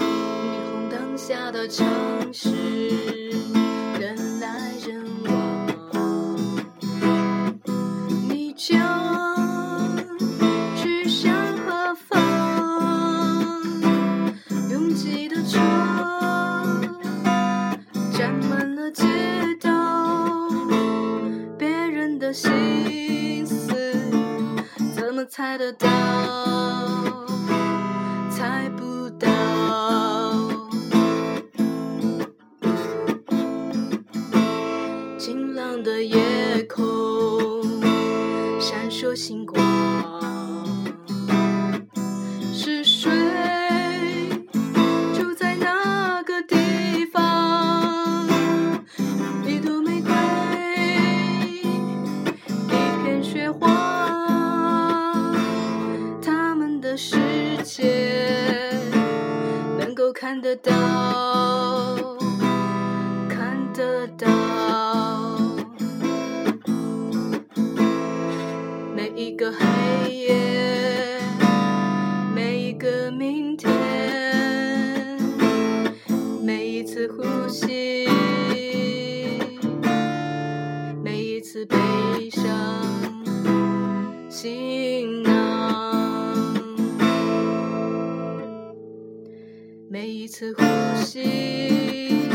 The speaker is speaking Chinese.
霓虹灯下的城市。的心思怎么猜得到？猜不到。晴朗的夜空，闪烁星光。是谁住在那个地方？看得到，看得到。每一个黑夜，每一个明天，每一次呼吸，每一次悲伤，行每一次呼吸，